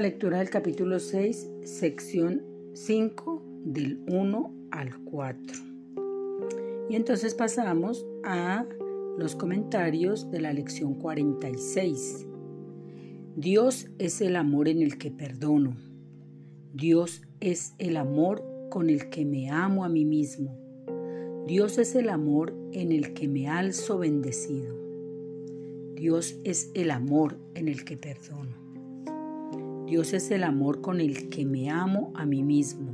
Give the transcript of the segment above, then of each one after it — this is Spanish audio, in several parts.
Lectura del capítulo 6, sección 5, del 1 al 4. Y entonces pasamos a los comentarios de la lección 46. Dios es el amor en el que perdono. Dios es el amor con el que me amo a mí mismo. Dios es el amor en el que me alzo bendecido. Dios es el amor en el que perdono. Dios es el amor con el que me amo a mí mismo.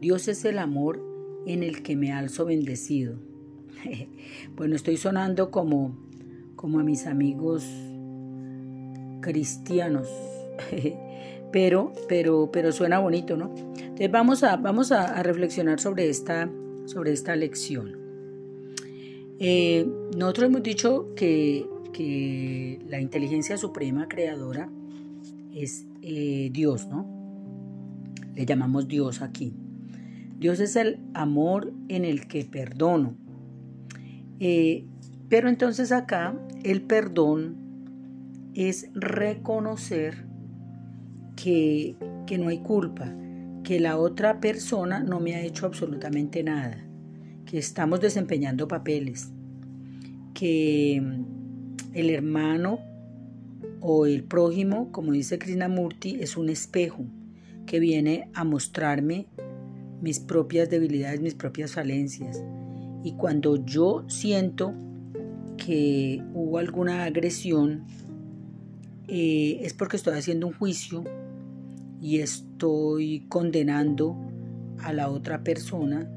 Dios es el amor en el que me alzo bendecido. bueno, estoy sonando como, como a mis amigos cristianos, pero, pero, pero suena bonito, ¿no? Entonces vamos a, vamos a, reflexionar sobre esta, sobre esta lección. Eh, nosotros hemos dicho que, que la inteligencia suprema creadora es eh, Dios, ¿no? Le llamamos Dios aquí. Dios es el amor en el que perdono. Eh, pero entonces acá el perdón es reconocer que, que no hay culpa, que la otra persona no me ha hecho absolutamente nada, que estamos desempeñando papeles, que el hermano o el prójimo, como dice Krishnamurti, es un espejo que viene a mostrarme mis propias debilidades, mis propias falencias. Y cuando yo siento que hubo alguna agresión, eh, es porque estoy haciendo un juicio y estoy condenando a la otra persona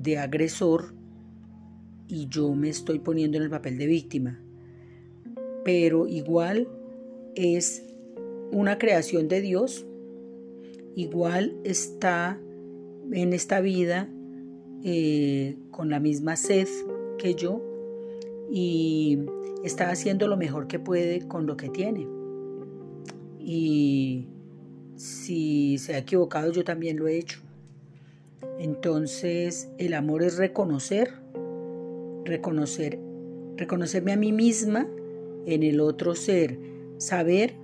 de agresor y yo me estoy poniendo en el papel de víctima pero igual es una creación de Dios, igual está en esta vida eh, con la misma sed que yo y está haciendo lo mejor que puede con lo que tiene. Y si se ha equivocado, yo también lo he hecho. Entonces el amor es reconocer, reconocer, reconocerme a mí misma en el otro ser, saber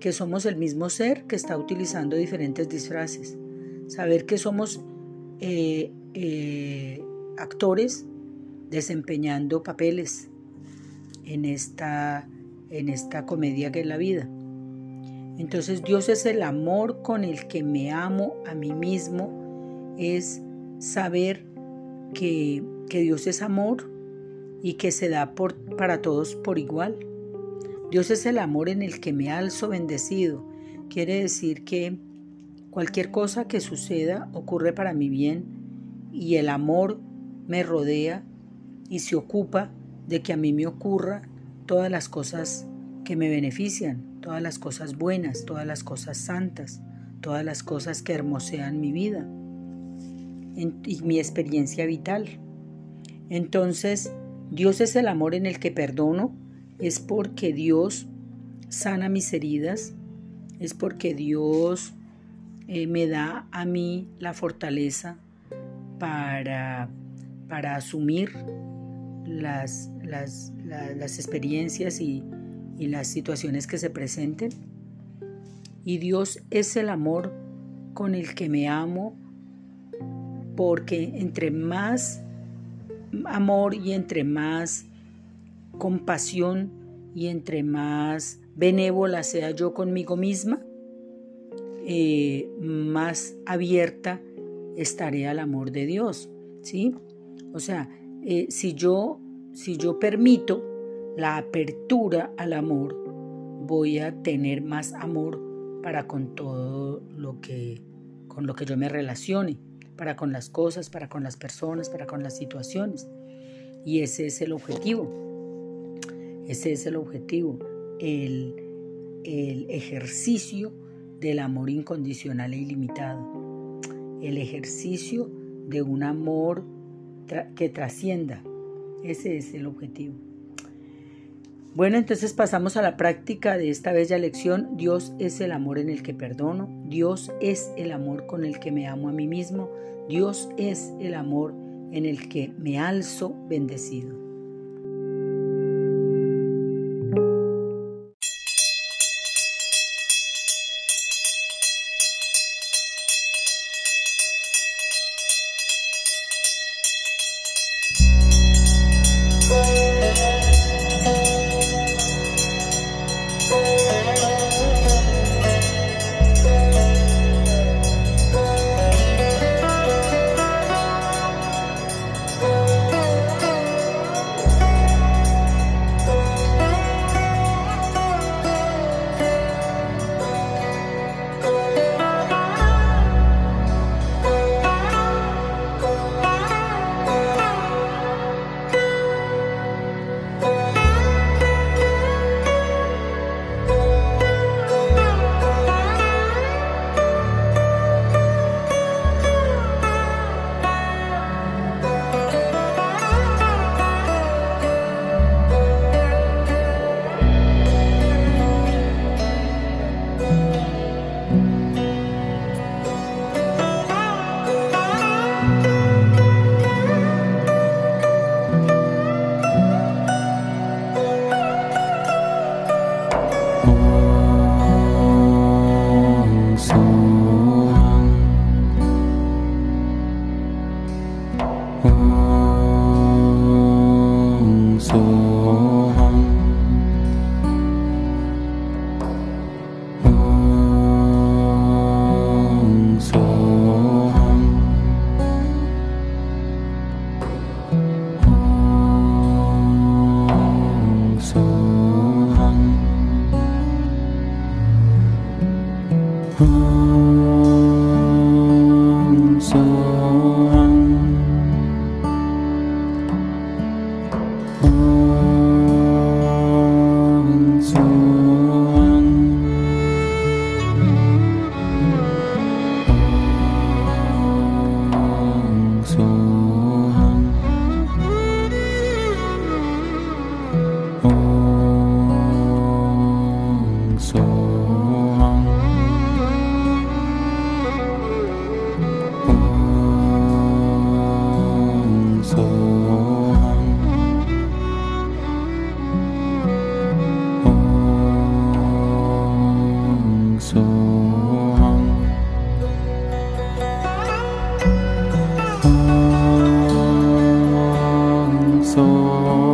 que somos el mismo ser que está utilizando diferentes disfraces, saber que somos eh, eh, actores desempeñando papeles en esta, en esta comedia que es la vida. Entonces Dios es el amor con el que me amo a mí mismo, es saber que, que Dios es amor y que se da por, para todos por igual. Dios es el amor en el que me alzo bendecido. Quiere decir que cualquier cosa que suceda ocurre para mi bien y el amor me rodea y se ocupa de que a mí me ocurra todas las cosas que me benefician, todas las cosas buenas, todas las cosas santas, todas las cosas que hermosean mi vida y mi experiencia vital. Entonces, Dios es el amor en el que perdono es porque Dios sana mis heridas, es porque Dios eh, me da a mí la fortaleza para, para asumir las, las, experiencias y, y las situaciones que se presenten. Y Dios es el amor con el que me amo, porque entre más amor y entre más compasión y entre más benévola sea yo conmigo misma, eh, más abierta estaré al amor de Dios, ¿sí? O sea, eh, si, yo, si yo permito la apertura al amor, voy a tener más amor para con todo lo que, con lo que yo me relacione, para con las cosas, para con las personas, para con las situaciones. Y ese es el objetivo. Ese es el objetivo, el, ejercicio del amor incondicional e ilimitado, el ejercicio de un amor que trascienda. Ese es el objetivo. Bueno, entonces pasamos a la práctica de esta bella lección. Dios es el amor en el que perdono. Dios es el amor con el que me amo a mí mismo. Dios es el amor en el que me alzo bendecido. amor. home. xôi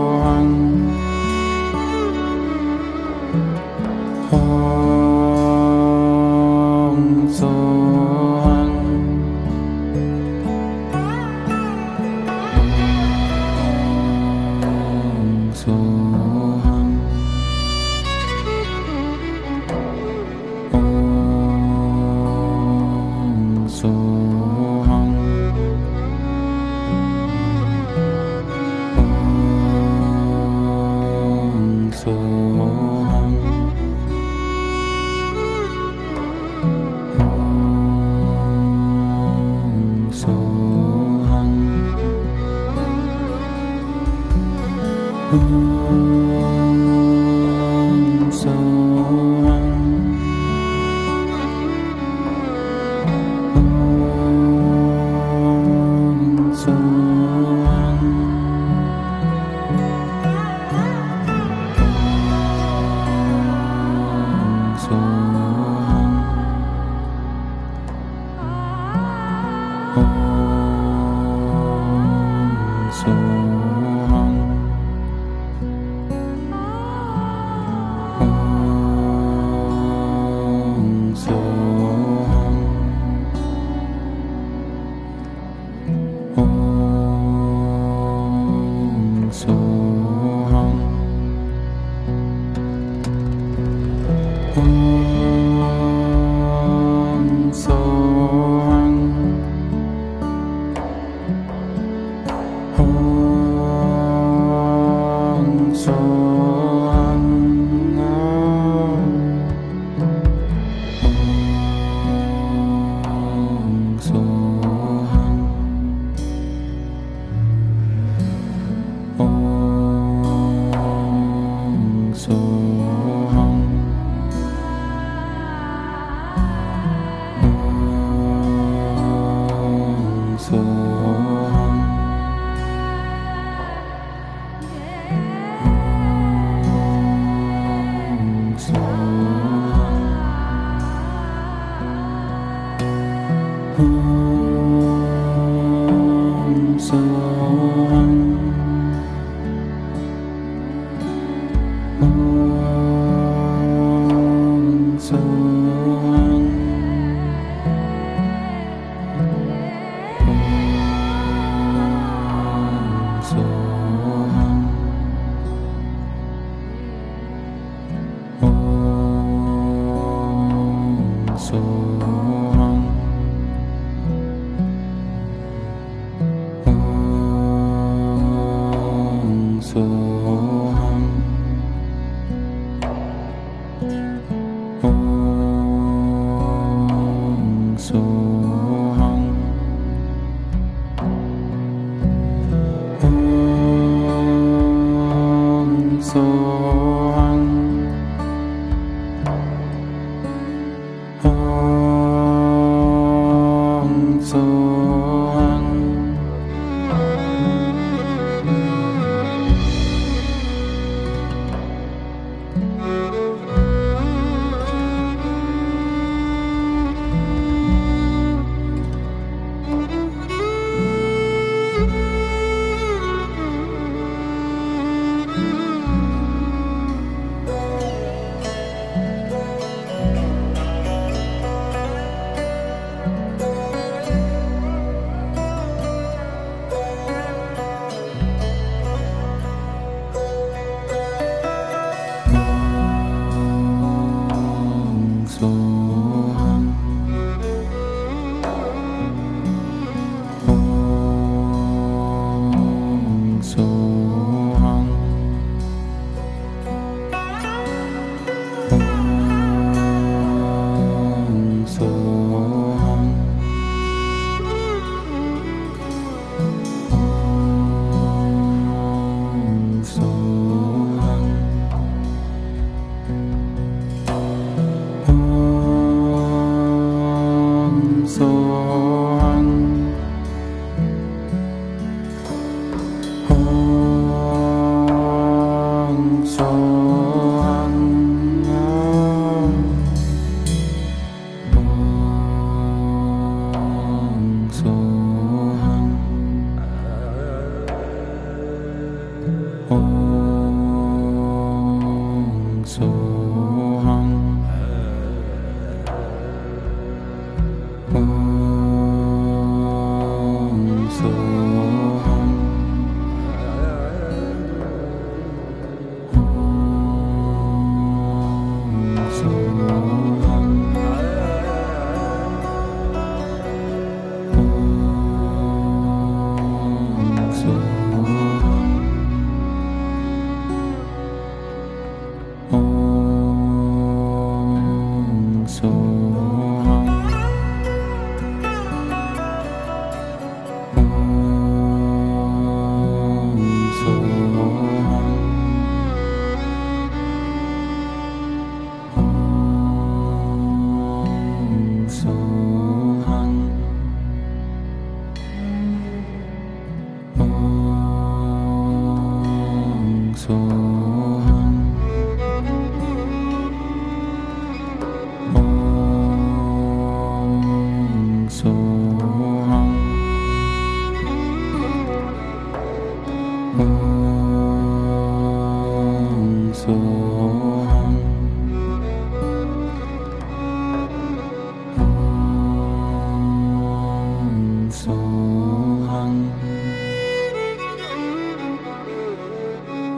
so sol.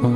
Om